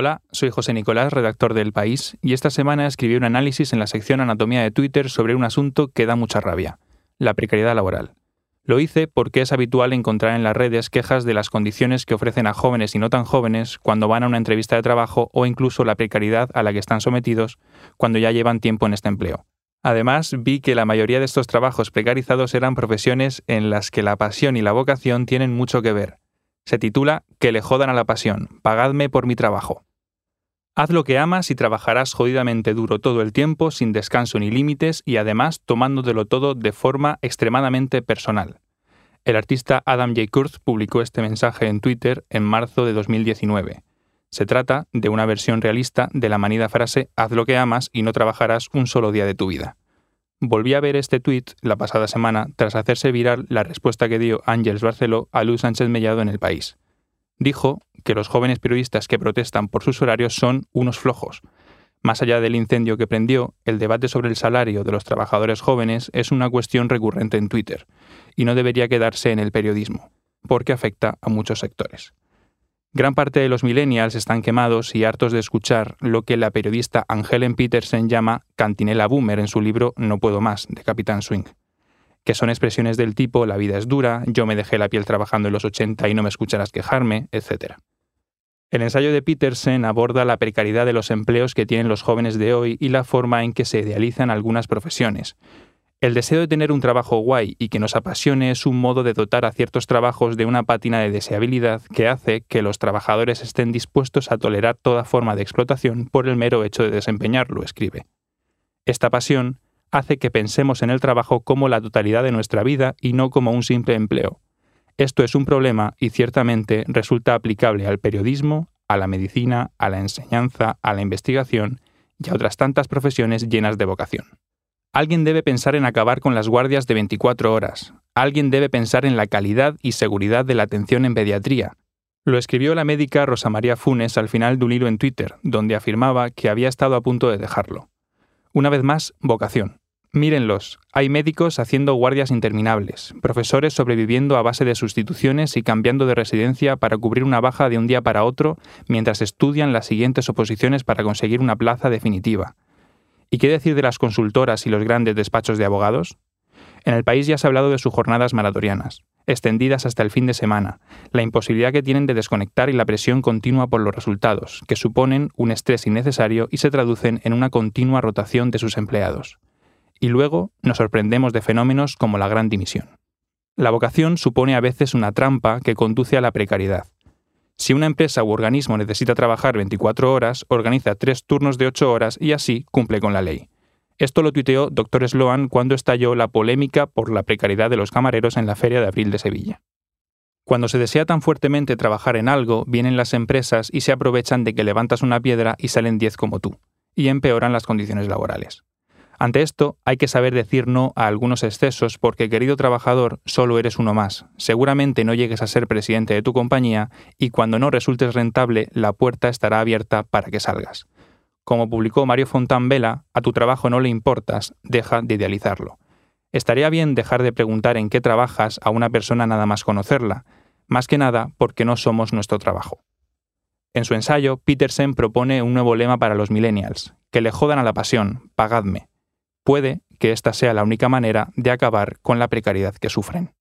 Hola, soy José Nicolás, redactor del País, y esta semana escribí un análisis en la sección Anatomía de Twitter sobre un asunto que da mucha rabia, la precariedad laboral. Lo hice porque es habitual encontrar en las redes quejas de las condiciones que ofrecen a jóvenes y no tan jóvenes cuando van a una entrevista de trabajo o incluso la precariedad a la que están sometidos cuando ya llevan tiempo en este empleo. Además, vi que la mayoría de estos trabajos precarizados eran profesiones en las que la pasión y la vocación tienen mucho que ver. Se titula Que le jodan a la pasión, pagadme por mi trabajo. Haz lo que amas y trabajarás jodidamente duro todo el tiempo, sin descanso ni límites y además tomándotelo todo de forma extremadamente personal. El artista Adam J. Kurth publicó este mensaje en Twitter en marzo de 2019. Se trata de una versión realista de la manida frase Haz lo que amas y no trabajarás un solo día de tu vida. Volví a ver este tweet la pasada semana tras hacerse viral la respuesta que dio Ángels Barceló a Luz Sánchez Mellado en el país dijo que los jóvenes periodistas que protestan por sus horarios son unos flojos. Más allá del incendio que prendió, el debate sobre el salario de los trabajadores jóvenes es una cuestión recurrente en Twitter, y no debería quedarse en el periodismo, porque afecta a muchos sectores. Gran parte de los millennials están quemados y hartos de escuchar lo que la periodista Angelen Petersen llama cantinela boomer en su libro No puedo más, de Capitán Swing que son expresiones del tipo la vida es dura, yo me dejé la piel trabajando en los 80 y no me escucharás quejarme, etc. El ensayo de Petersen aborda la precariedad de los empleos que tienen los jóvenes de hoy y la forma en que se idealizan algunas profesiones. El deseo de tener un trabajo guay y que nos apasione es un modo de dotar a ciertos trabajos de una pátina de deseabilidad que hace que los trabajadores estén dispuestos a tolerar toda forma de explotación por el mero hecho de desempeñarlo, escribe. Esta pasión hace que pensemos en el trabajo como la totalidad de nuestra vida y no como un simple empleo. Esto es un problema y ciertamente resulta aplicable al periodismo, a la medicina, a la enseñanza, a la investigación y a otras tantas profesiones llenas de vocación. Alguien debe pensar en acabar con las guardias de 24 horas. Alguien debe pensar en la calidad y seguridad de la atención en pediatría. Lo escribió la médica Rosa María Funes al final de un hilo en Twitter, donde afirmaba que había estado a punto de dejarlo. Una vez más, vocación. Mírenlos, hay médicos haciendo guardias interminables, profesores sobreviviendo a base de sustituciones y cambiando de residencia para cubrir una baja de un día para otro mientras estudian las siguientes oposiciones para conseguir una plaza definitiva. ¿Y qué decir de las consultoras y los grandes despachos de abogados? En el país ya se ha hablado de sus jornadas maratonianas, extendidas hasta el fin de semana, la imposibilidad que tienen de desconectar y la presión continua por los resultados, que suponen un estrés innecesario y se traducen en una continua rotación de sus empleados y luego nos sorprendemos de fenómenos como la gran dimisión. La vocación supone a veces una trampa que conduce a la precariedad. Si una empresa u organismo necesita trabajar 24 horas, organiza tres turnos de 8 horas y así cumple con la ley. Esto lo tuiteó Dr. Sloan cuando estalló la polémica por la precariedad de los camareros en la Feria de Abril de Sevilla. Cuando se desea tan fuertemente trabajar en algo, vienen las empresas y se aprovechan de que levantas una piedra y salen 10 como tú, y empeoran las condiciones laborales. Ante esto, hay que saber decir no a algunos excesos porque, querido trabajador, solo eres uno más. Seguramente no llegues a ser presidente de tu compañía y cuando no resultes rentable, la puerta estará abierta para que salgas. Como publicó Mario Fontán Vela, a tu trabajo no le importas, deja de idealizarlo. Estaría bien dejar de preguntar en qué trabajas a una persona nada más conocerla, más que nada porque no somos nuestro trabajo. En su ensayo, Petersen propone un nuevo lema para los millennials, que le jodan a la pasión, pagadme. Puede que esta sea la única manera de acabar con la precariedad que sufren.